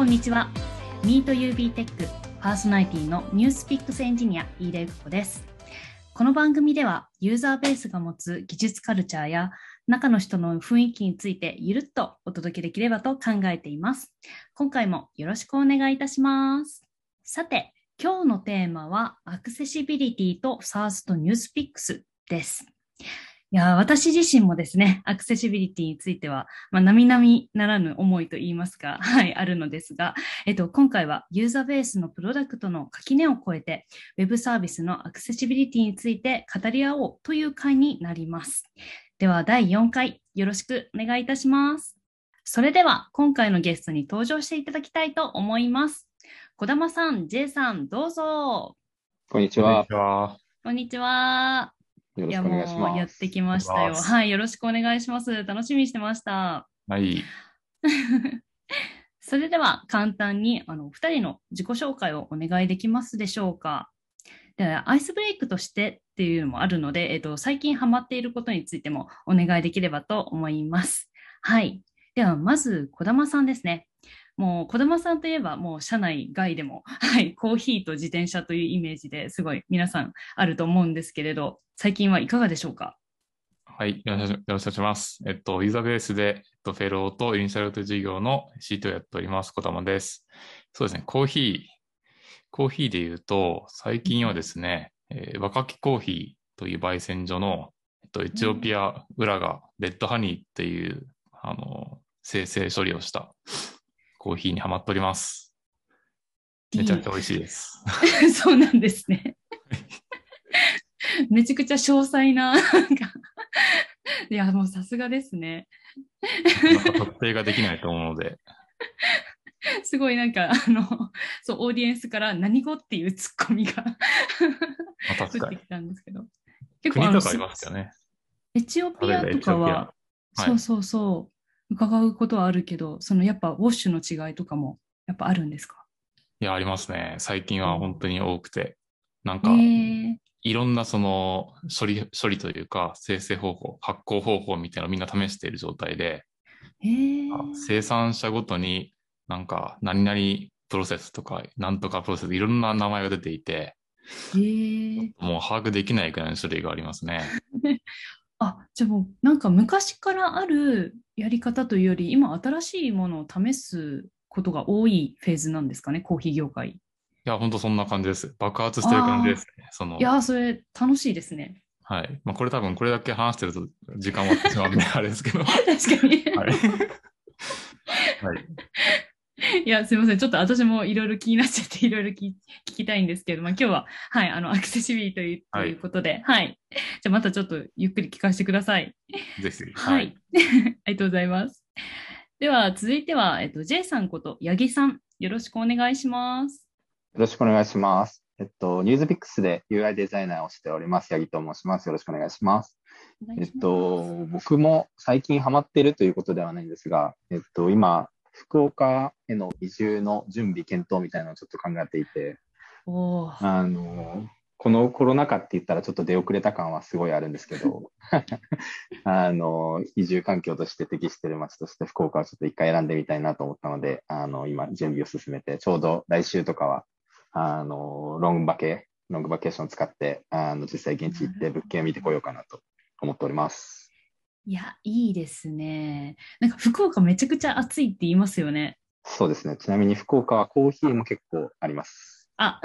こんにちは。MeetUB テックパーソナリティの NewsPicks エンジニア飯田由子です。この番組では Uzabase が持つ技術カルチャーや中の人の雰囲気についてゆるっとお届けできればと考えています。今回もよろしくお願いいたします。さて今日のテーマはアクセシビリティと SARS とニュースピックスです。いや、私自身もですね、アクセシビリティについては、まあ、並々ならぬ思いといいますか、はい、あるのですが、えっと、今回はユーザーベースのプロダクトの垣根を越えて、ウェブサービスのアクセシビリティについて語り合おうという回になります。では、第4回、よろしくお願いいたします。それでは、今回のゲストに登場していただきたいと思います。小玉さん、J さん、どうぞ。こんにちは。こんにちは。よろしくお願いします。やってきましたよ。はい、よろしくお願いします。楽しみにしてました。はい。それでは簡単にあの2人の自己紹介をお願いできますでしょうか。でアイスブレイクとしてっていうのもあるので、えっと、最近ハマっていることについてもお願いできればと思います。はい。では、まず、児玉さんですね。もう児玉さんといえばもう社内外でも、はい、コーヒーと自転車というイメージですごい皆さんあると思うんですけれど、最近はいかがでしょうか？はい、よろしくお願いします。えっと、ユーザーベースで、えっと、フェローとイニシャルト事業のシートをやっております、児玉です。そうですね、コーヒー、コーヒーで言うと、最近はですね、えー、若きコーヒーという焙煎所の、えっと、エチオピア裏がレッドハニーっていう、あの、生成処理をしたコーヒーにはまっております。めちゃくちゃ美味しいです。そうなんですね。めちゃくちゃ詳細な、いや、もうさすがですね。特定ができないと思うので。すごいなんか、あの、そう、オーディエンスから何語っていうツッコミが降ってきたんですけど。結構国とかありますよね。エチオピアとかは、はい、そうそうそう、伺うことはあるけど、そのやっぱウォッシュの違いとかもやっぱあるんですか？いや、ありますね。最近は本当に多くて。なんか、いろんなその処理、処理というか生成方法、発酵方法みたいなのをみんな試している状態で、生産者ごとになんか何々プロセスとか、なんとかプロセス、いろんな名前が出ていて、もう把握できないくらいの種類がありますね。あ、じゃあもうなんか昔からあるやり方というより、今新しいものを試すことが多いフェーズなんですかね、コーヒー業界。いや、本当そんな感じです。爆発してる感じですね。そのいや、それ楽しいですね。はい。まあ、これ多分これだけ話してると時間はってしまうんで、あれですけど。確かに。はい。はい いや、すみません。ちょっと私もいろいろ気になっちゃっていろいろ聞きたいんですけど、まあ、今日は、はい、あの、アクセシビリティということで、はい、はい。じゃあまたちょっとゆっくり聞かせてください。ぜひ。はい。ありがとうございます。では、続いては、えっと、J さんこと八木さん、よろしくお願いします。よろしくお願いします。えっと、ニュースピックスで UI デザイナーをしております、八木と申します。よろしくお願いします。えっと、僕も最近ハマっているということではないんですが、えっと、今、福岡への移住の準備検討みたいなのをちょっと考えていて、あのこのコロナ禍って言ったらちょっと出遅れた感はすごいあるんですけど あの移住環境として適している街として福岡をちょっと一回選んでみたいなと思ったのであの今準備を進めてちょうど来週とかはあのロングバケロングバケーションを使ってあの実際現地行って物件を見てこようかなと思っております。いや、いいですね。なんか福岡めちゃくちゃ暑いって言いますよね。そうですね。ちなみに福岡はコーヒーも結構あります。あ、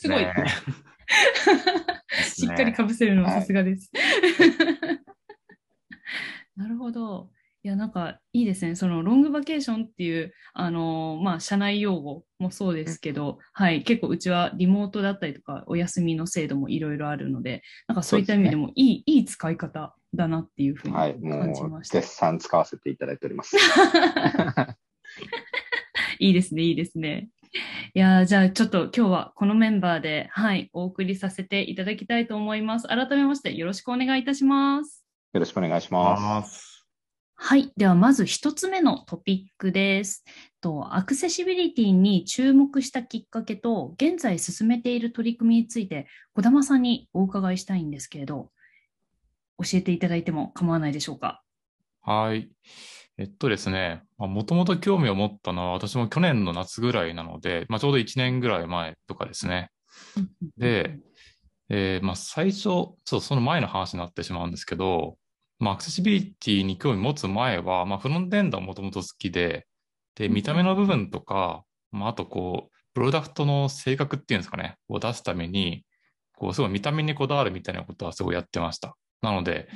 すごい。しっかりかぶせるのはさすがです。なるほど。いや、なんかいいですね。そのロングバケーションっていう、あのー、まあ、社内用語もそうですけど、うん、はい、結構うちはリモートだったりとか、お休みの制度もいろいろあるので、なんかそういった意味でもいい、ね、いい使い方だなっていうふうに感じました。はい、もう絶賛使わせていただいております。いいですね、いいですね。いやじゃあちょっと今日はこのメンバーで、はい、お送りさせていただきたいと思います。改めましてよろしくお願いいたします。よろしくお願いします。はい。では、まず一つ目のトピックです。とアクセシビリティに注目したきっかけと、現在進めている取り組みについて、児玉さんにお伺いしたいんですけれど、教えていただいても構わないでしょうか？はい。えっとですね、もともと興味を持ったのは私も去年の夏ぐらいなので、まあ、ちょうど1年ぐらい前とかですね。で、えー、まあ、最初、ちょっとその前の話になってしまうんですけど、まあ、アクセシビリティに興味持つ前は、まあ、フロントエンドはもともと好きで、で、見た目の部分とか、まあ、あとこう、プロダクトの性格っていうんですかね、を出すために、こう、すごい見た目にこだわるみたいなことはすごいやってました。なので、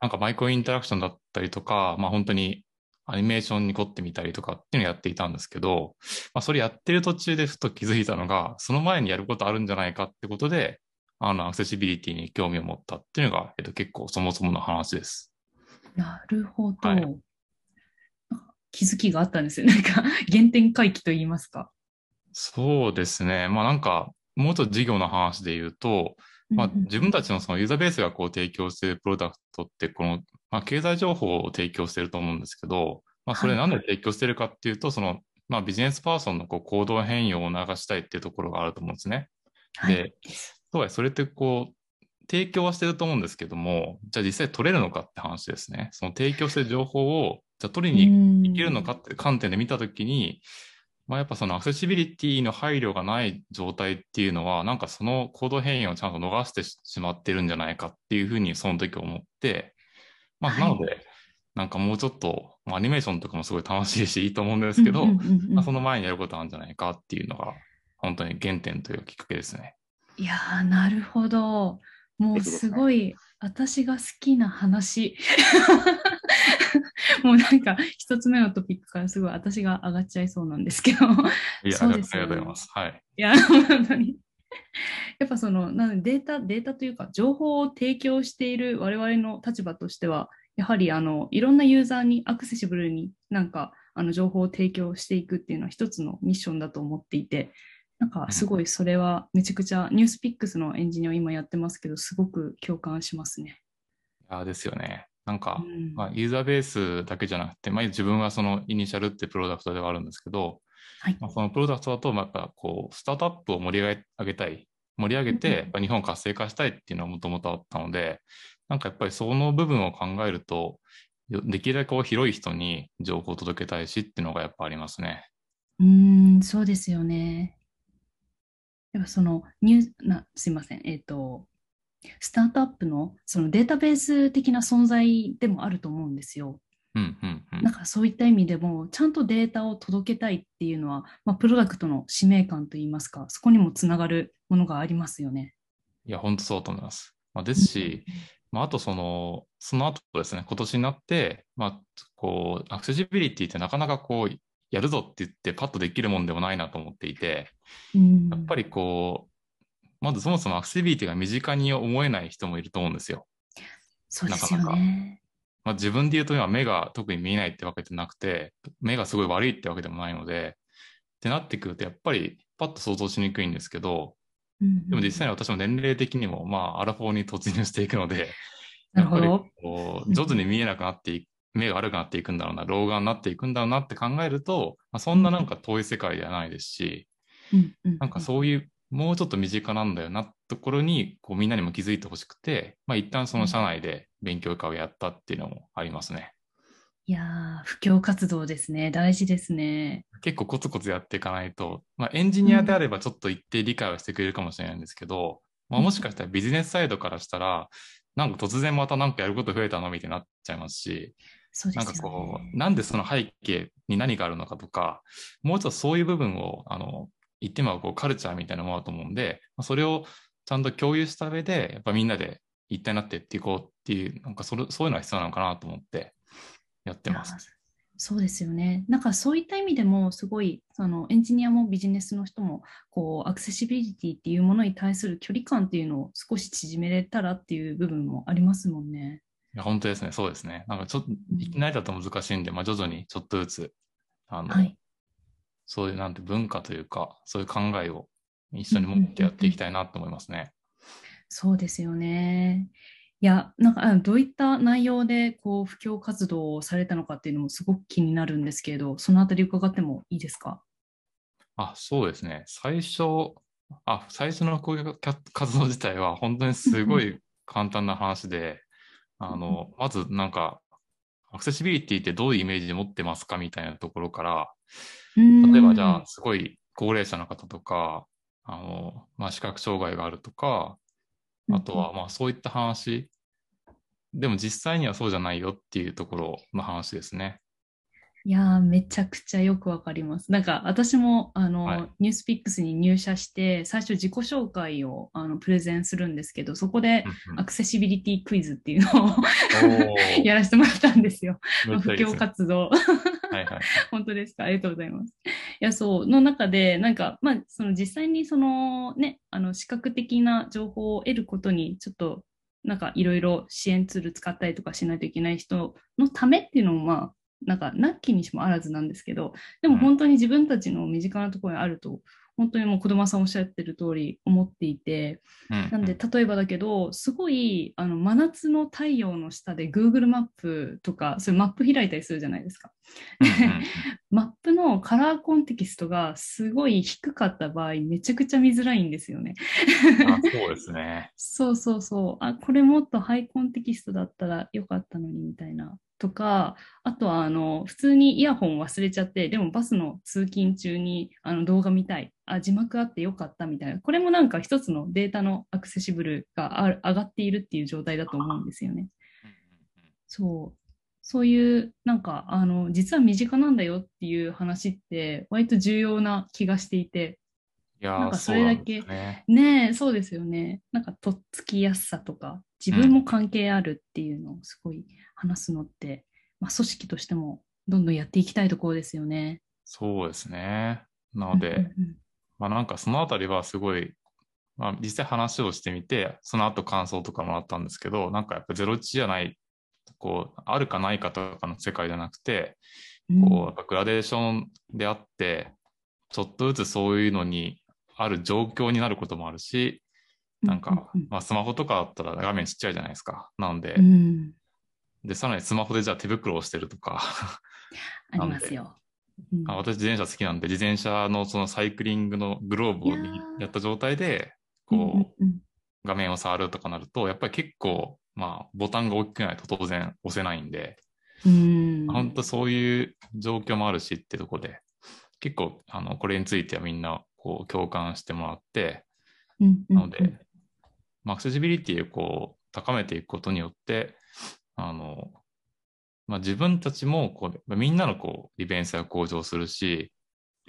なんかマイクロインタラクションだったりとか、まあ本当にアニメーションに凝ってみたりとかっていうのをやっていたんですけど、まあそれやってる途中でふと気づいたのが、その前にやることあるんじゃないかってことで、あの、アクセシビリティに興味を持ったっていうのが、えっと、結構そもそもの話です。なるほど。はい、気づきがあったんですよ。なんか、原点回帰と言いますか。そうですね。まあなんか、もうちょっと事業の話で言うと、まあ、自分たちのそのユーザーベースがこう提供しているプロダクトって、この、まあ、経済情報を提供していると思うんですけど、まあ、それなんで提供しているかっていうと、その、まあ、ビジネスパーソンのこう行動変容を促したいっていうところがあると思うんですね。で、とはいえ、それってこう、提供はしてると思うんですけども、じゃあ実際取れるのかって話ですね。その提供してる情報を、じゃあ取りにいけるのかって観点で見たときに、まあ、やっぱそのアクセシビリティの配慮がない状態っていうのは、なんかそのコード変異をちゃんと逃してしまってるんじゃないかっていうふうにその時思って、まあ、なので、なんかもうちょっと、まあ、アニメーションとかもすごい楽しいしいいと思うんですけど、まあ、その前にやることあるんじゃないかっていうのが、本当に原点というきっかけですね。いやー、なるほど。もうすごい、私が好きな話。もうなんか一つ目のトピックからすごい私が上がっちゃいそうなんですけど。いや、そうです、ね、ありがとうございます。はい。いや、本当に。やっぱその、なのでデータ、データというか、情報を提供している我々の立場としては、やはりあのいろんなユーザーにアクセシブルになんかあの情報を提供していくっていうのは一つのミッションだと思っていて、なんかすごいそれはめちゃくちゃ、ニュースピックスのエンジニアを今やってますけど、すごく共感しますね。あですよね。なんか、うん、まあ、ユーザーベースだけじゃなくて、まあ、自分はそのイニシャルってプロダクトではあるんですけど、はい、まあ、そのプロダクトだと、まあ、やっぱこう、スタートアップを盛り上げたい、盛り上げて、日本を活性化したいっていうのはもともとあったので、なんかやっぱりその部分を考えると、できるだけこう広い人に情報を届けたいしっていうのがやっぱありますね。うん、そうですよね。やっぱそのニューな、すいません、えっ、ー、と、スタートアップのそのデータベース的な存在でもあると思うんですよ。うんうんうん、なんかそういった意味でもちゃんとデータを届けたいっていうのは、まあ、プロダクトの使命感といいますかそこにもつながるものがありますよね。いや本当そうと思います。まあ、ですし、まあ、あとそのその後ですね今年になって、まあ、こうアクセシビリティってなかなかこうやるぞって言ってパッとできるもんでもないなと思っていて、うん、やっぱりこうまずそもそもアクセシビリティが身近に思えない人もいると思うんですよ。そうですよね。なかなかまあ、自分で言うと今目が特に見えないってわけじゃなくて、目がすごい悪いってわけでもないので、ってなってくるとやっぱりパッと想像しにくいんですけど、うんうん、でも実際に私も年齢的にもまあアラフォーに突入していくので、やっぱりこう上手に見えなくなっていく、目が悪くなっていくんだろうな、老眼になっていくんだろうなって考えると、まあ、そんななんか遠い世界ではないですし、うんうん、なんかそういうもうちょっと身近なんだよなところにこうみんなにも気づいてほしくて、まあ、一旦その社内で勉強会をやったっていうのもありますね。いやー、布教活動ですね。大事ですね。結構コツコツやっていかないと、まあ、エンジニアであればちょっと一定理解はしてくれるかもしれないんですけど、まあ、もしかしたらビジネスサイドからしたら、なんか突然またなんかやること増えたのみたいになっちゃいますし、すね、なんかこう、なんでその背景に何があるのかとか、もうちょっとそういう部分をあの言ってもこうカルチャーみたいなものだと思うんで、それをちゃんと共有した上で、やっぱみんなで一体になってっていこうっていう、なんかそれそういうのが必要なのかなと思ってやってます。そうですよね。なんかそういった意味でもすごいそのエンジニアもビジネスの人もこうアクセシビリティっていうものに対する距離感っていうのを少し縮めれたらっていう部分もありますもんね。いや本当ですね、そうですね。なんかちょっといきなりだと難しいんで、まあ、徐々にちょっとずつあの、はい、そういうなんて文化というか、そういう考えを一緒に持ってやっていきたいなと思いますね。そうですよね。いや、なんかどういった内容でこう布教活動をされたのかっていうのもすごく気になるんですけれど、そのあたり伺ってもいいですか？あ、そうですね。最初、あ、最初のこういう活動自体は本当にすごい簡単な話で、あの、まずなんか、アクセシビリティってどういうイメージで持ってますかみたいなところから、例例えばじゃあ、すごい高齢者の方とか、あの、まあ、視覚障害があるとか、あとは、まあ、そういった話。でも実際にはそうじゃないよっていうところの話ですね。いやー、めちゃくちゃよくわかります。なんか私もあの、はいニュースピックスに入社して、最初自己紹介をあのプレゼンするんですけど、そこでアクセシビリティクイズっていうのを やらせてもらったんですよ。布教めっちゃいいですね活動。はいはい。本当ですか？ありがとうございます。いや、そう、の中で、なんか、まあ、その実際にそのね、あの、視覚的な情報を得ることに、ちょっと、なんかいろいろ支援ツール使ったりとかしないといけない人のためっていうのも、まあ、なんか、なきにしもあらずなんですけど、でもうん本当に自分たちの身近なところにあると、本当にもう子供さんおっしゃってる通り思っていて、うんなんで、例えばだけど、すごい、あの、真夏の太陽の下で Google マップとか、そういうマップ開いたりするじゃないですか。マップのカラーコンテキストがすごい低かった場合、めちゃくちゃ見づらいんですよね。あそうですね。そうそうそう。あ、これもっとハイコンテキストだったらよかったのにみたいな。とか、あとはあの普通にイヤホン忘れちゃって、でもバスの通勤中にあの動画見たい。あ、字幕あってよかったみたいな。これもなんか一つのデータのアクセシブルが上がっているっていう状態だと思うんですよね。そう。そういう、なんか、あの、実は身近なんだよっていう話って、割と重要な気がしていて、いやーなんかそれだけねねえ、そうですよね。なんか、とっつきやすさとか、自分も関係あるっていうのをすごい話すのって、まあ、組織としてもどんどんやっていきたいところですよね。そうですね。なので、うんうんまあなんかそのあたりはすごい、まあ実際話をしてみて、その後感想とかもらったんですけど、なんかやっぱゼロ値じゃない、こう、あるかないかとかの世界じゃなくて、うん。こう、やっぱグラデーションであって、ちょっとずつそういうのにある状況になることもあるし、なんかまあスマホとかだったら画面ちっちゃいじゃないですか。なので。う、ん。で、さらにスマホでじゃあ手袋をしてるとか、ありますよ。うん。あ私自転車好きなんで、自転車のそのサイクリングのグローブをいやった状態で、うんこうんうん。う、画面を触るとかなると、やっぱり結構、まあ、ボタンが大きくないと当然押せないんで、うん。本当そういう状況もあるしってとこで、結構、あの、これについてはみんな、こう、共感してもらって、うんうんなので、まあアクセシビリティをこう、高めていくことによって、あの、まあ、自分たちもこう、みんなのこう、利便性が向上するし、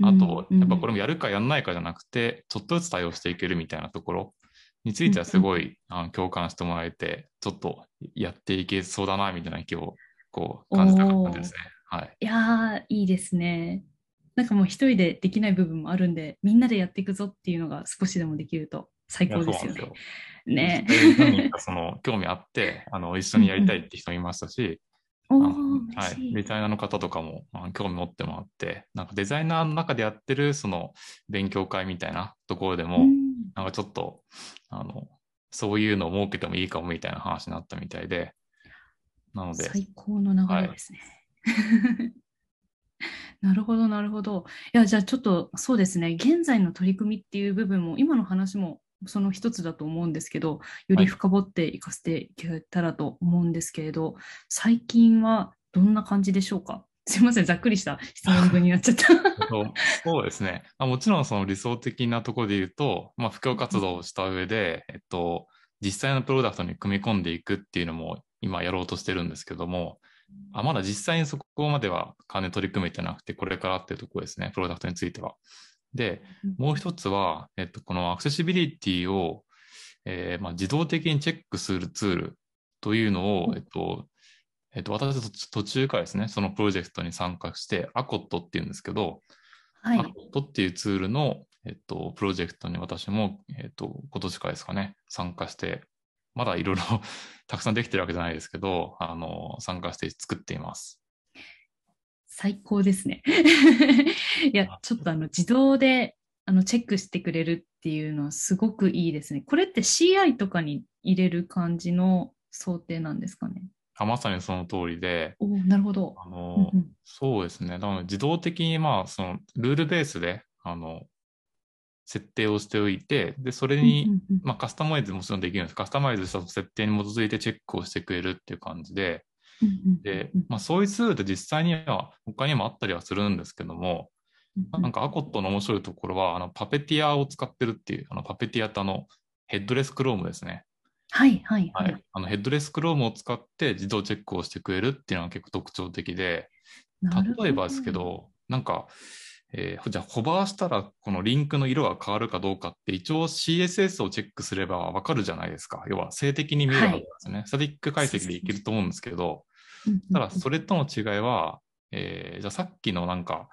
あと、うん。やっぱこれもやるかやんないかじゃなくて、ちょっとずつ対応していけるみたいなところについてはすごい、あの共感してもらえて、ちょっとやっていけそうだな、みたいな気をこう感じた感じですね。はい。いやー、いいですね。なんかもう一人でできない部分もあるんで、みんなでやっていくぞっていうのが少しでもできると最高ですよねそうなん。ね何人かその興味あって、あの、一緒にやりたいって人もいましたし、はい。デザイナーの方とかもあの興味持ってもらって、なんかデザイナーの中でやってるその勉強会みたいなところでも、うんなんかちょっと、あの、そういうのを設けてもいいかもみたいな話になったみたいで、なので、最高の流れですね。なるほど、なるほど。いや、じゃあちょっとそうですね、現在の取り組みっていう部分も、今の話もその一つだと思うんですけど、より深掘っていかせていけたらと思うんですけれど、最近はどんな感じでしょうか？すいません、ざっくりした質問になっちゃった。そうですね。あもちろんその理想的なところで言うと、まあ、布教活動をした上で、えっと、実際のプロダクトに組み込んでいくっていうのも今やろうとしてるんですけども、あまだ実際にそこまでは完全に取り組めてなくて、これからっていうところですね、プロダクトについては。で、もう一つは、えっと、このアクセシビリティを、えーまあ、自動的にチェックするツールというのを、えっと、えっと、私た途中からですね、そのプロジェクトに参加して、アコットっていうんですけど、はいア。コットっていうツールの、えっと、プロジェクトに私も、えっと、今年からですかね、参加して、まだいろいろ たくさんできてるわけじゃないですけど、あの、参加して作っています。最高ですね。いや、ちょっとあの自動であのチェックしてくれるっていうのはすごくいいですね。これって CI とかに入れる感じの想定なんですかね？あまさにその通りで、おお、なるほど。あの、うんうんそうですね。なので自動的に、まあ、その、ルールベースで、あの、設定をしておいて、で、それに、うんうんうんまあ、カスタマイズもちろんできるんです。カスタマイズした設定に基づいてチェックをしてくれるっていう感じで、で、まあ、そういうツールって実際には他にもあったりはするんですけども、なんかアコットの面白いところは、あのパペティアを使ってるっていう、あのパペティアってあのヘッドレスクロームですね。はいはいはい。はい、あのヘッドレスクロームを使って自動チェックをしてくれるっていうのが結構特徴的で、例えばですけど、なんか、えー、じゃあホバーしたらこのリンクの色が変わるかどうかって一応 CSS をチェックすればわかるじゃないですか。要は静的に見えるわけですね。はい、スタティック解析でいけると思うんですけど、ただそれとの違いは、えー、じゃあさっきのなんか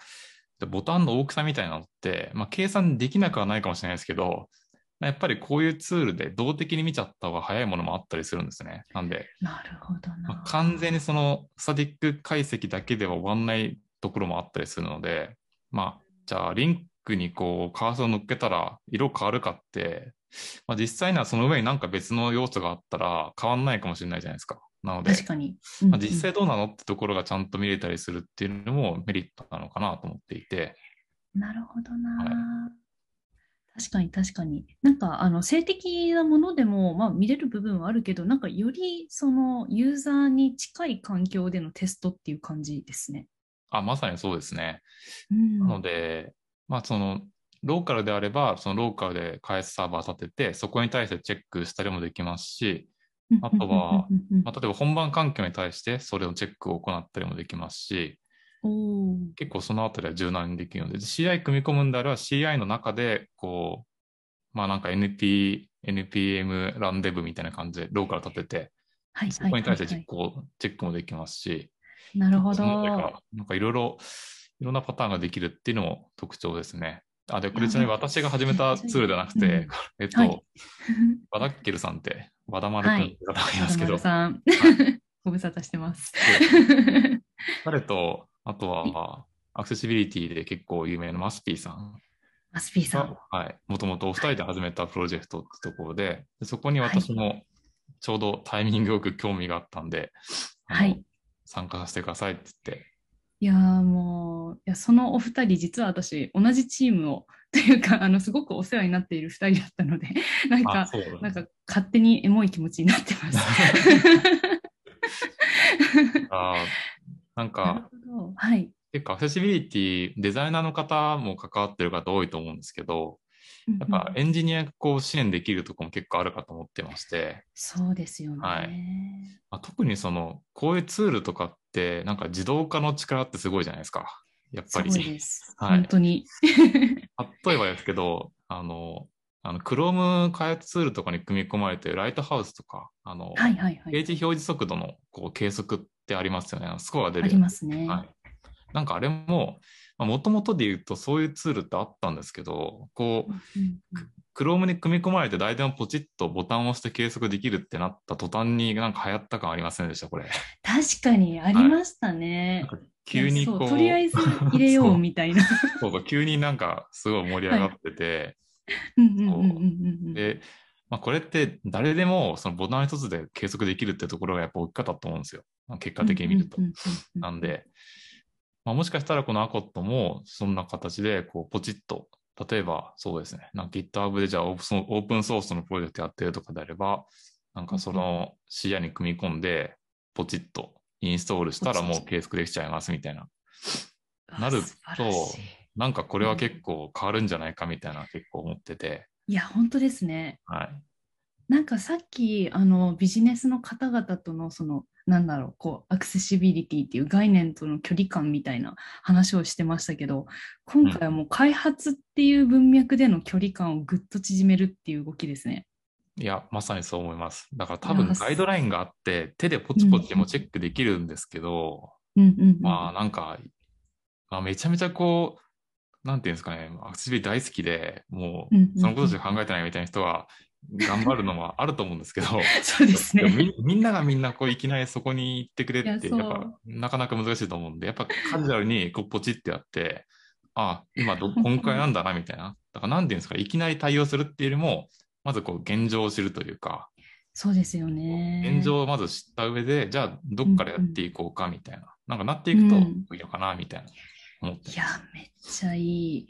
ボタンの大きさみたいなのって、まあ、計算できなくはないかもしれないですけど、やっぱりこういうツールで動的に見ちゃった方が早いものもあったりするんですね。なんで、なるほどな、まあ、完全にそのスタティック解析だけでは終わんないところもあったりするので、まあ、じゃあリンクにこうカーソルを乗っけたら色変わるかって、まあ、実際にはその上になんか別の要素があったら変わんないかもしれないじゃないですか。なので、確かに、うんうん、まあ、実際どうなのってところがちゃんと見れたりするっていうのもメリットなのかなと思っていて。なるほどな。はい確かに確かに。なんかあの性的なものでも、まあ、見れる部分はあるけど、なんかよりそのユーザーに近い環境でのテストっていう感じですね。あ、まさにそうですね。うん、なので、まあそのローカルであれば、そのローカルで開発サーバー立てて、そこに対してチェックしたりもできますし、あとは、まあ、例えば本番環境に対してそれをチェックを行ったりもできますし、結構そのあたりは柔軟にできるので、CI 組み込むんであれば CI の中で、こう、まあなんか NP、NPM ランデブみたいな感じでローカル立てて、はい、そこに対して実行、チェックもできますし、なるほど。なんかいろいろ、いろんなパターンができるっていうのも特徴ですね。あ、で、これちなみに私が始めたツールじゃなくて、うん、えっと、はい、バダッケルさんって、和田丸君って方がいますけど。はい、さん、ご無沙汰してます。彼と、あとは、アクセシビリティで結構有名なマスピーさん。マスピーさん。はい。もともとお二人で始めたプロジェクトってところで、そこに私もちょうどタイミングよく興味があったんで、はい。参加させてくださいって言って。いやもう、いやそのお二人、実は私、同じチームを、というか、あの、すごくお世話になっている二人だったので、なんか、なんか、勝手にエモい気持ちになってます。あなんか、はい、結構アクセシビリティ、デザイナーの方も関わってる方多いと思うんですけど、やっぱエンジニアこう支援できるところも結構あるかと思ってまして。そうですよね。はいまあ、特にその、こういうツールとかって、なんか自動化の力ってすごいじゃないですか。やっぱり。すごいです。はい、本当に。例えばですけど、あの、あの、Chrome 開発ツールとかに組み込まれて、ライトハウスとか、あの、はいはいはい、ページ表示速度のこう計測ってありますよね。スコアが出る。ありますね。はい。なんかあれも、もともとで言うとそういうツールってあったんですけど、こう、Chrome に組み込まれて誰でもポチッとボタンを押して計測できるってなった途端になんか流行った感ありませんでした、これ。確かにありましたね。はい、急にこう。とりあえず入れようみたいな そうそう、急になんかすごい盛り上がってて、で、まあ、これって誰でもそのボタン一つで計測できるってところがやっぱ大きかったと思うんですよ。結果的に見ると。なんで、まあ、もしかしたらこのアコットもそんな形でこうポチッと、例えばそうですね、なんか GitHub でじゃあオープンソースのプロジェクトやってるとかであれば、なんかその視野に組み込んで、ポチッとインストールしたらもう計測できちゃいますみたいな。なると、なんかこれは結構変わるんじゃないかみたいな結構思ってて。いや、本当ですね。はい。なんかさっきあのビジネスの方々とのそのなんだろうこうアクセシビリティっていう概念との距離感みたいな話をしてましたけど今回はもう開発っていう文脈での距離感をぐっと縮めるっていう動きですね。いや、まさにそう思います。だから多分ガイドラインがあって、手でポチポチもチェックできるんですけど、まあなんか、まあ、めちゃめちゃこう、なんていうんですかね、アクセシビリティ大好きで、もうそのことしか考えてないみたいな人は、頑張るのもあると思うんですけど、そうですねみ。みんながみんなこういきなりそこに行ってくれって、やっぱなかなか難しいと思うんで、やっぱカジュアルにこうポチってやって、あ、今ど、今回なんだなみたいな。だからなんていうんですか、いきなり対応するっていうよりも、まずこう現状を知るというか、そうですよね。現状をまず知った上で、じゃあどっからやっていこうかみたいな。うん、なんかなっていくといいのかなみたいな思って、いや、めっちゃいい。い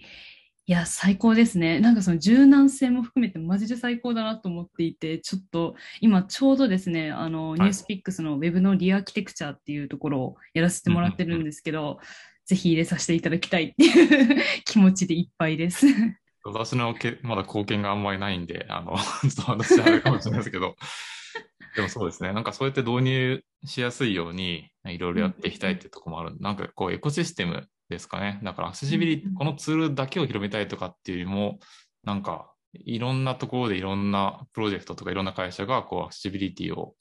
いや、最高ですね。なんかその柔軟性も含めてマジで最高だなと思っていて、ちょっと今ちょうどですね、あの、ニュースピックスのウェブのリアーキテクチャっていうところをやらせてもらってるんですけど、ぜひ入れさせていただきたいっていう 気持ちでいっぱいです。私のけまだ貢献があんまりないんで、あの、ちょっと私はあるかもしれないですけど、でもそうですね、なんかそうやって導入しやすいように、いろいろやっていきたいっていうところもある、なんかこうエコシステムですかね。だからアクセシビリティ、このツールだけを広めたいとかっていうよりも、なんかいろんなところでいろんなプロジェクトとかいろんな会社がこうアクセシビリティを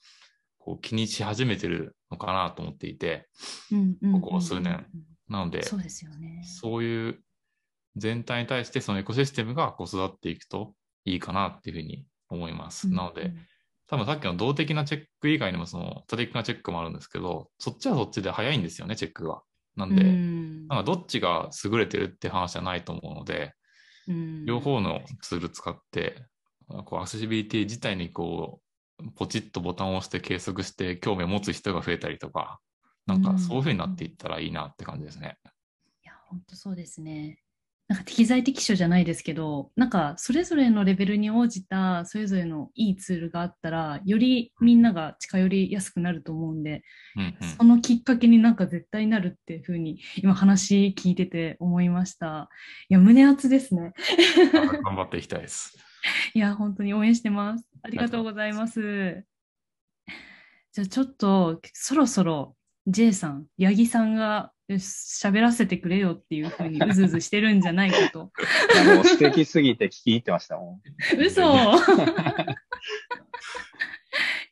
こう気にし始めてるのかなと思っていて、ここ数年。なので、そうですよね。そういう全体に対してそのエコシステムがこう育っていくといいかなっていうふうに思います。なので、多分さっきの動的なチェック以外にもその多的なチェックもあるんですけど、そっちはそっちで早いんですよね、チェックが。なんで、んなんかどっちが優れてるって話じゃないと思うので、両方のツール使って、こうアクセシビリティ自体にこう、ポチッとボタンを押して計測して興味を持つ人が増えたりとか、なんかそういうふうになっていったらいいなって感じですね。いや、本当そうですね。なんか適材適所じゃないですけど、なんかそれぞれのレベルに応じたそれぞれのいいツールがあったら、よりみんなが近寄りやすくなると思うんで、うんうん、そのきっかけになんか絶対なるっていうふうに今話聞いてて思いました。いや、胸熱ですね。頑張っていきたいです。いや、本当に応援してます。ありがとうございます。じゃあちょっとそろそろ J さん、八木さんが喋らせてくれよっていうふうにうずうずしてるんじゃないかと。もう素敵すぎて聞き入ってましたもん。嘘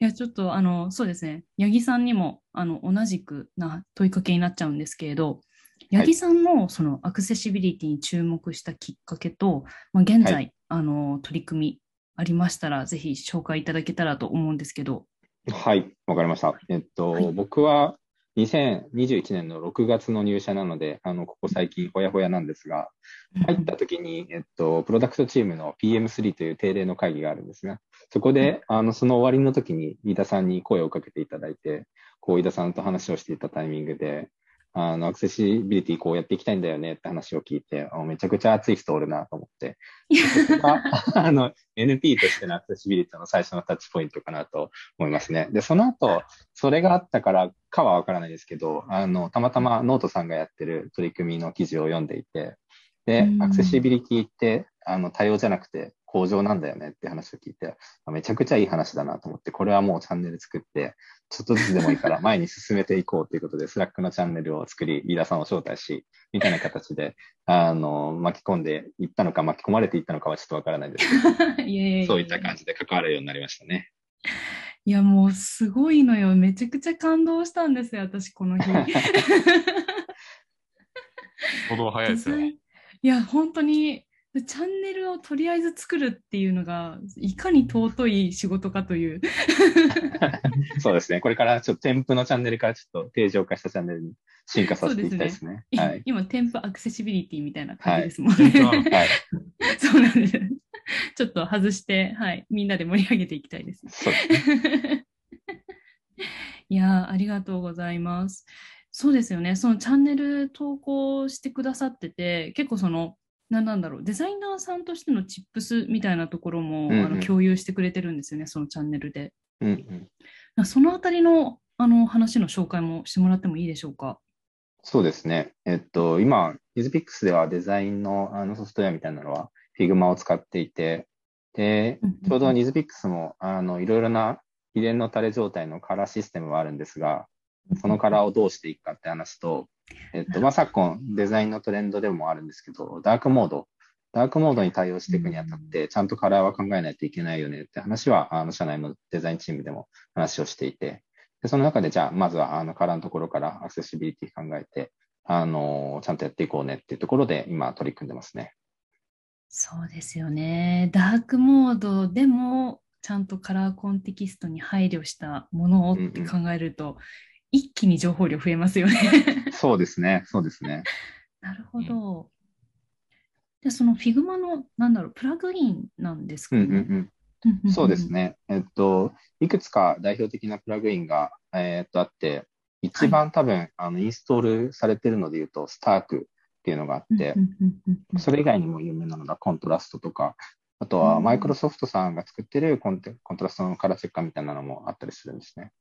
いや、ちょっと、あの、そうですね。八木さんにも、あの、同じくな問いかけになっちゃうんですけれど、八木さんのそのアクセシビリティに注目したきっかけと、まあ、現在、はい、あの、取り組みありましたら、ぜひ紹介いただけたらと思うんですけど。はい、わかりました。えっと、はい、僕は2021年の6月の入社なので、あのここ最近ほやほやなんですが、入った時に、えっと、プロダクトチームの PM3 という定例の会議があるんですが、そこで、あの、その終わりの時に飯田さんに声をかけていただいて、こう、飯田さんと話をしていたタイミングで、あの、アクセシビリティこうやっていきたいんだよねって話を聞いて、めちゃくちゃ熱い人おるなと思って、あの、NP としてのアクセシビリティの最初のタッチポイントかなと思いますね。で、その後、それがあったからかはわからないですけど、あの、たまたまノートさんがやってる取り組みの記事を読んでいて、で、アクセシビリティって、あの、対応じゃなくて、向上なんだよねって話を聞いて、めちゃくちゃいい話だなと思って、これはもうチャンネル作って、ちょっとずつでもいいから 前に進めていこうということで、 Slack のチャンネルを作り、飯田さんを招待し、みたいな形で、あの、巻き込んでいったのか、巻き込まれていったのかはちょっとわからないですけど、いやいやそういった感じで関わるようになりましたね。いや、もうすごいのよ。めちゃくちゃ感動したんですよ、私、この日。行動早いですね。いや、本当にチャンネルをとりあえず作るっていうのがいかに尊い仕事かという そうですね。これからちょっと添付のチャンネルからちょっと定常化したチャンネルに進化させていきたいですね。すねはい、今、添付アクセシビリティみたいな感じですもんね。はい、そうなんです。ちょっと外して、はい、みんなで盛り上げていきたいです。そういやありがとうございます。そうですよね。そのチャンネル投稿してくださってて、結構そのななんだろうデザイナーさんとしてのチップスみたいなところも、うんうん、あの共有してくれてるんですよね、そのチャンネルで。うんうん、そのあたりのあの話の紹介もしてもらってもいいでしょうか？そうですね。えっと、今、 NewsPicks ではデザインのあのソフトウェアみたいなのは Figma を使っていて、で、ちょうど NewsPicks もあのいろいろな秘伝のタレ状態のカラーシステムはあるんですが、そのカラーをどうしていくかって話と、えっと、まあ、昨今デザインのトレンドでもあるんですけど、ダークモード、ダークモードに対応していくにあたって、ちゃんとカラーは考えないといけないよねって話は、あの、社内のデザインチームでも話をしていて、でその中で、じゃあ、まずは、あの、カラーのところからアクセシビリティ考えて、あの、ちゃんとやっていこうねっていうところで、今、取り組んでますね。そうですよね。ダークモードでも、ちゃんとカラーコンテキストに配慮したものをって考えると、一気に情報量増えますよね そうですね、そうですね。なるほど。で、その Figma の、なんだろう、プラグインなんですかね。うんうんうん、そうですね。えっと、いくつか代表的なプラグインが、えー、っとあって、一番多分、はい、あのインストールされてるので言うと、スタークっっていうのがあってそれ以外にも有名なのがコントラストとか、あとはマイクロソフトさんが作ってるコンテコントラストのカラーチェッカーみたいなのもあったりするんですね。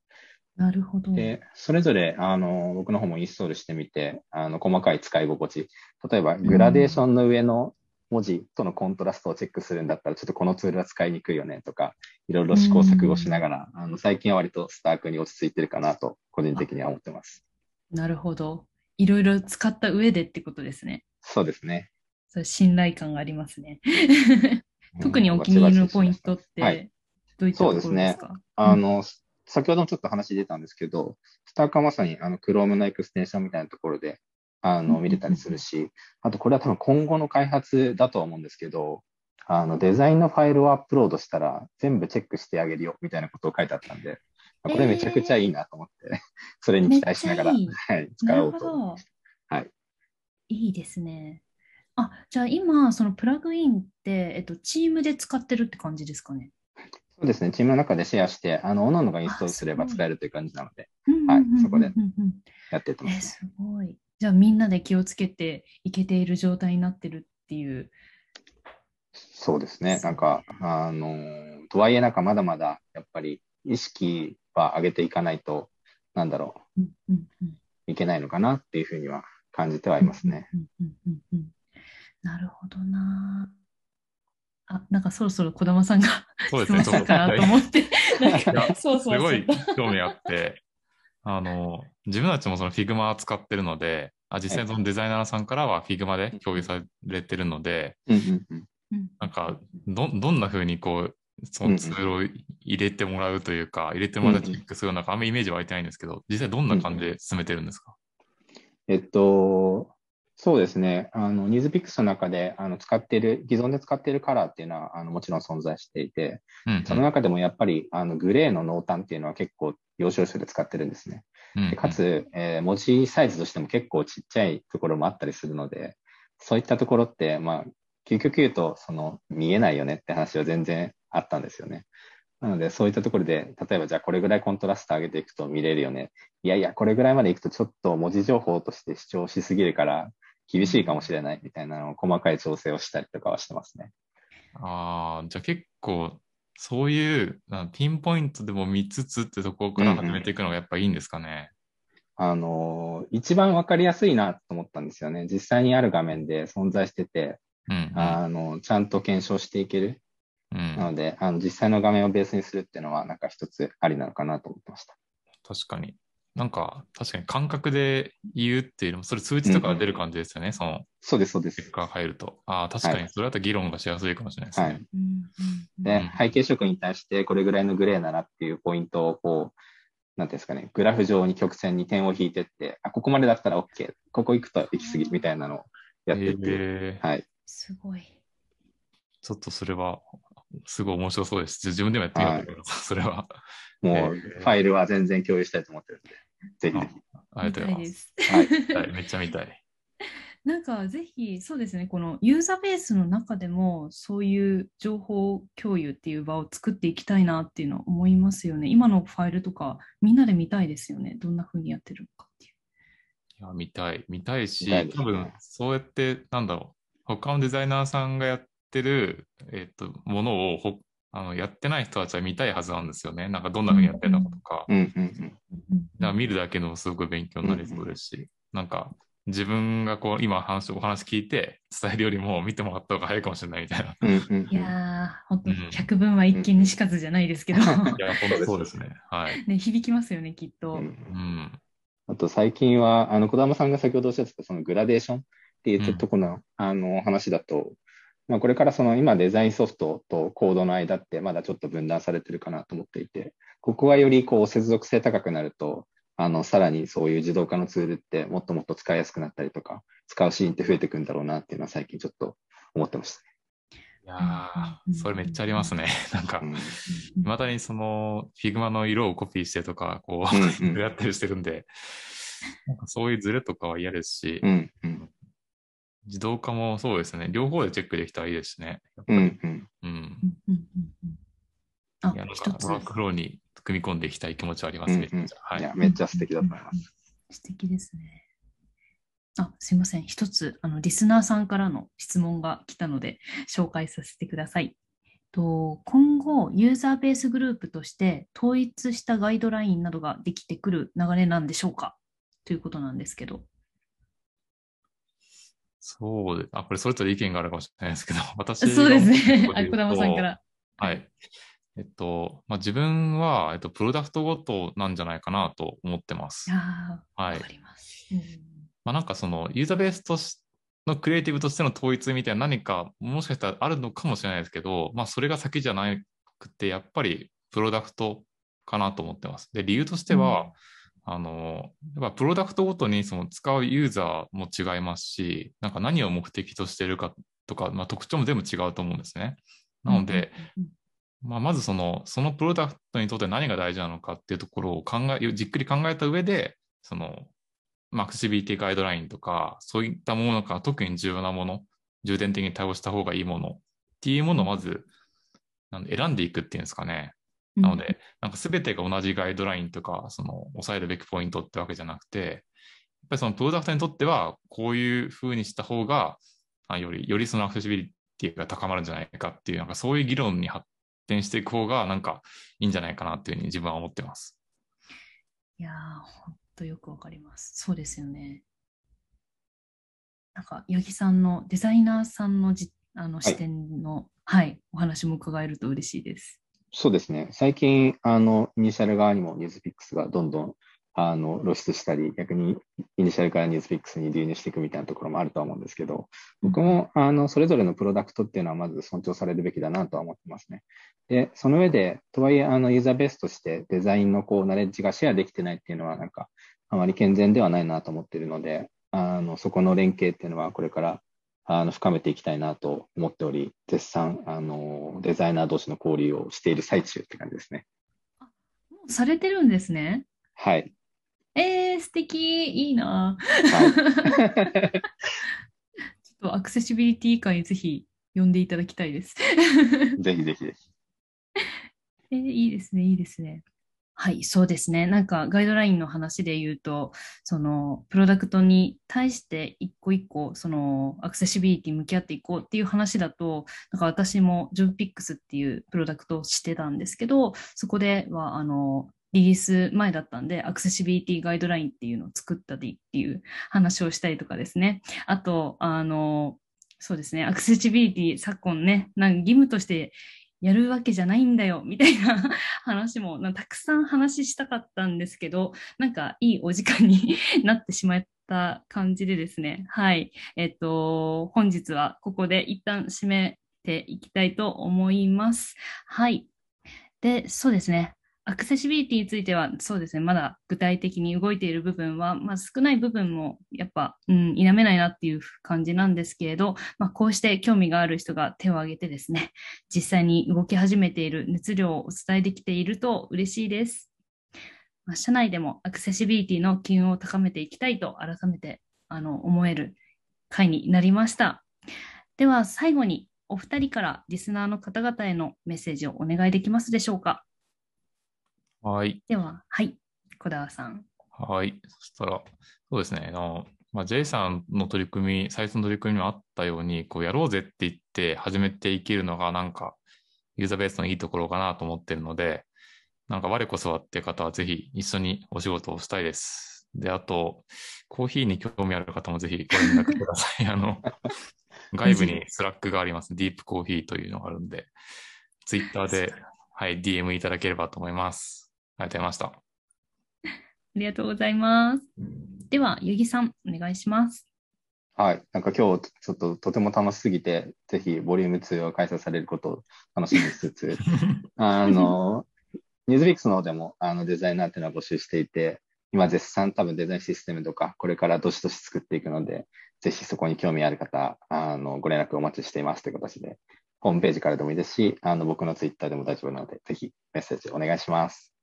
なるほど。で、それぞれあの僕の方もインストールしてみて、あの細かい使い心地、例えばグラデーションの上の文字とのコントラストをチェックするんだったら、ちょっとこのツールは使いにくいよねとか、いろいろ試行錯誤しながら、あの最近は割とスタークに落ち着いてるかなと、個人的には思ってます。なるほど。いろいろ使った上でってことですね。そうですね。それ信頼感がありますね。特にお気に入りのポイントっはいて、どういったところですか？あの、先ほどもちょっと話出たんですけど、スタークはまさにあの Chrome のエクステンションみたいなところであの見れたりするし、あとこれは多分今後の開発だとは思うんですけど、あのデザインのファイルをアップロードしたら全部チェックしてあげるよみたいなことを書いてあったんで、これめちゃくちゃいいなと思って、それに期待しながら、はい、使おうと思いまし。た。はい。いいですね。あ、じゃあ今、そのプラグインって、えっと、チームで使ってるって感じですかね？そうですね、チームの中でシェアして、あの、各々がインストールすれば使えるという感じなので、うんはいそこでやっていってまえ、すね。すごい。じゃあみんなで気をつけていけている状態になってるっていう。そうですね。なんか、あのーとはいえなんかまだまだ、やっぱり意識は上げていかないと、なんだろうんうんうんう、いけないのかなっていうふうには感じてはいますね。なるほどな。あ、なんかそろそろ児玉さんがそうですね、質問したかなと思って。なんかそうそう。すごい興味あって、あの、自分たちもその Figma 使ってるので、あ実際そのデザイナーさんからは Figma で共有されてるので、なんか、ど、どんな風にこう、そのツールを入れてもらうというか、入れてもらってチェックするのか、あんまりイメージ湧いてないんですけど、実際どんな感じで進めてるんですか？えっと、そうですね。あの、ニーズピックスの中で、あの、使っている、既存で使っているカラーっていうのは、あの、もちろん存在していて、うんその中でもやっぱり、あの、グレーの濃淡っていうのは結構、要所要所で使ってるんですね。うんでかつ、えー文字サイズとしても結構ちっちゃいところもあったりするので、そういったところって、まあ、究極言うと、その、見えないよねって話は全然あったんですよね。なので、そういったところで、例えばじゃあこれぐらいコントラスト上げていくと見れるよね。いやいや、これぐらいまでいくとちょっと文字情報として主張しすぎるから、厳しいかもしれないみたいなのを細かい調整をしたりとかはしてますね。ああ、じゃあ結構、そういうなピンポイントでも見つつってところから始めていくのがやっぱいいんですかね？あの、一番わかりやすいなと思ったんですよね。実際にある画面で存在してて、うん。あの、ちゃんと検証していける。うんなので、あの実際の画面をベースにするっていうのは、なんか一つありなのかなと思ってました。確かに。なんか、確かに感覚で言うっていうのも、それ数値とかが出る感じですよね、そのそうです、そうです。結果が入ると。ああ、確かに、それだと議論がしやすいかもしれないですね。はい。うん背景色に対してこれぐらいのグレーならっていうポイントをこう、なんていうんですかね、グラフ上に曲線に点を引いてって、あ、ここまでだったら OK、ここ行くと行き過ぎみたいなのをやってて、えーはい。すごい。ちょっとそれは、すごい面白そうです。自分でもやってみようと思います。それは。もう、えーファイルは全然共有したいと思ってるんで、ぜひぜひ。ありがとうございま。見たいですす。はい。はい、めっちゃ見たい。なんかぜひそうですね、このユーザーベースの中でもそういう情報共有っていう場を作っていきたいなっていうのは思いますよね。今のファイルとかみんなで見たいですよね。どんな風にやってるのかっていう。いや、見たい。見たいし、ね多分、そうやって、なんだろう、他のデザイナーさんがやってる、えっと、ものをほあのやってない人たちは見たいはずなんですよね。なんかどんな風にやってるのかとか。うんうんうん。見るだけでもすごく勉強になりそうですし、なんか自分がこう今話お話聞いて伝えるよりも見てもらった方が早いかもしれないみたいな。うんうんうんいやー、本当うん百聞は一見にしかずじゃないですけど、いや、本当そうですね。はい。ね、響きますよね、きっと。うんうん。あと最近は、あの、小玉さんが先ほどおっしゃってた、そのグラデーションっていうところの、あの、話だと、まあ、これからその今デザインソフトとコードの間ってまだちょっと分断されてるかなと思っていて、ここはよりこう接続性高くなると、あの、さらにそういう自動化のツールってもっともっと使いやすくなったりとか、使うシーンって増えていくんだろうなっていうのは最近ちょっと思ってましいやー、それめっちゃありますね。なんか。いまだにその Figma の色をコピーしてとか、こう、やったりしてるんで、なんかそういうズレとかは嫌ですし。自動化もそうですね。両方でチェックできたらいいですしね。やっぱり。うんうん。うん。うんうんうんうんあいや、なん一つかワークフローに組み込んでいきたい気持ちはありますね。はい。いや、めっちゃ素敵だと思います。素敵ですね。あすいません。一つ、あの、リスナーさんからの質問が来たので、紹介させてください。と今後、ユーザーベースグループとして統一したガイドラインなどができてくる流れなんでしょうか？ということなんですけど。そうで、あ、これそれぞれ意見があるかもしれないですけど、私そうですね。あ、小玉さんから。はい。えっと、まあ、自分は、えっと、プロダクトごとなんじゃないかなと思ってます。ああ、はい。わかります。うんまあ、なんかそのユーザーベースとしのクリエイティブとしての統一みたいな何かもしかしたらあるのかもしれないですけど、まあ、それが先じゃなくてやっぱりプロダクトかなと思ってます。で理由としては、うん、あのやっぱプロダクトごとにその使うユーザーも違いますしなんか何を目的としているかとか、まあ、特徴も全部違うと思うんですね。なので、まあ、まずそのそのプロダクトにとって何が大事なのかっていうところを考えじっくり考えた上でそのまあ、アクセシビリティガイドラインとか、そういったものが特に重要なもの、重点的に対応した方がいいものっていうものをまず選んでいくっていうんですかね。なので、なんか全てが同じガイドラインとか、その抑えるべきポイントってわけじゃなくて、やっぱりそのプロダクトにとっては、こういうふうにした方が、より、よりそのアクセシビリティが高まるんじゃないかっていう、なんかそういう議論に発展していく方が、なんかいいんじゃないかなっていうふうに自分は思ってます。いやー、とよくわかります。そうですよね。なんか、八木さんのデザイナーさんのじあの視点の、はい、はい、お話も伺えると嬉しいです。そうですね。最近、あの、イニシャル側にもニュースピックスがどんどんあの露出したり、逆にイニシャルからニュースピックスに流入していくみたいなところもあるとは思うんですけど、僕もあのそれぞれのプロダクトっていうのはまず尊重されるべきだなとは思ってますね。で、その上で、とはいえあのユーザーベースとしてデザインのこうナレッジがシェアできてないっていうのは、なんかあまり健全ではないなと思っているので、あのそこの連携っていうのはこれからあの深めていきたいなと思っており、絶賛あのデザイナー同士の交流をしている最中って感じですね。もうされてるんですね。はい。えー、素敵いいな、はい、ちょっとアクセシビリティ会ぜひ呼んでいただきたいです。ぜひぜひぜひ。えー、いいですね、いいですね。はい、そうですね。なんかガイドラインの話で言うと、そのプロダクトに対して一個一個、そのアクセシビリティ向き合っていこうっていう話だと、なんか私もジョブピックスっていうプロダクトをしてたんですけど、そこでは、あの、リリース前だったんで、アクセシビリティガイドラインっていうのを作ったりっていう話をしたりとかですね。あと、あの、そうですね、アクセシビリティ昨今ね、なん義務としてやるわけじゃないんだよ、みたいな話もたくさん話したかったんですけど、なんかいいお時間に なってしまった感じでですね、はい。えっ、と、本日はここで一旦締めていきたいと思います。はい。で、そうですね。アクセシビリティについては、そうですね、まだ具体的に動いている部分は、まあ、少ない部分もやっぱ、うん、否めないなっていう感じなんですけれど、まあ、こうして興味がある人が手を挙げてですね、実際に動き始めている熱量をお伝えできていると嬉しいです。まあ、社内でもアクセシビリティの機運を高めていきたいと改めてあの思える回になりました。では最後にお二人からリスナーの方々へのメッセージをお願いできますでしょうか。はい。では、はい、小田さん。はい。そしたら、そうですね。あの、まあ、J さんの取り組み、サイトの取り組みにもあったように、こうやろうぜって言って始めていけるのが、なんか、Uzabase のいいところかなと思ってるので、なんか我こそはっていう方はぜひ一緒にお仕事をしたいです。で、あと、コーヒーに興味ある方もぜひご連絡ください。あの、外部に Slack があります。ディープコーヒーというのがあるんで、ツイッターで、はい、DM いただければと思います。ありがとうございました。ありがとうございます。では、ゆぎさん、お願いします。はい。なんか今日、ちょっととても楽しすぎて、ぜひ、ボリューム2を開催されることを楽しみにしつつ、あの、ニュースビックスの方でもあのデザイナーっていうのは募集していて、今絶賛多分デザインシステムとか、これからどしどし作っていくので、ぜひそこに興味ある方、あのご連絡お待ちしていますという形で、ホームページからでもいいですし、あの僕のツイッターでも大丈夫なので、ぜひメッセージお願いします。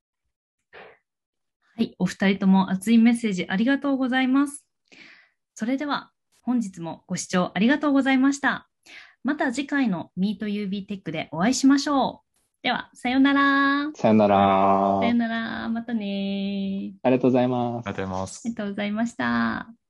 はい、お二人とも熱いメッセージありがとうございます。それでは本日もご視聴ありがとうございました。また次回の MeetUB テックでお会いしましょう。では、さようなら。さようなら。さようなら。またね。ありがとうございます。ありがとうございます。ありがとうございました。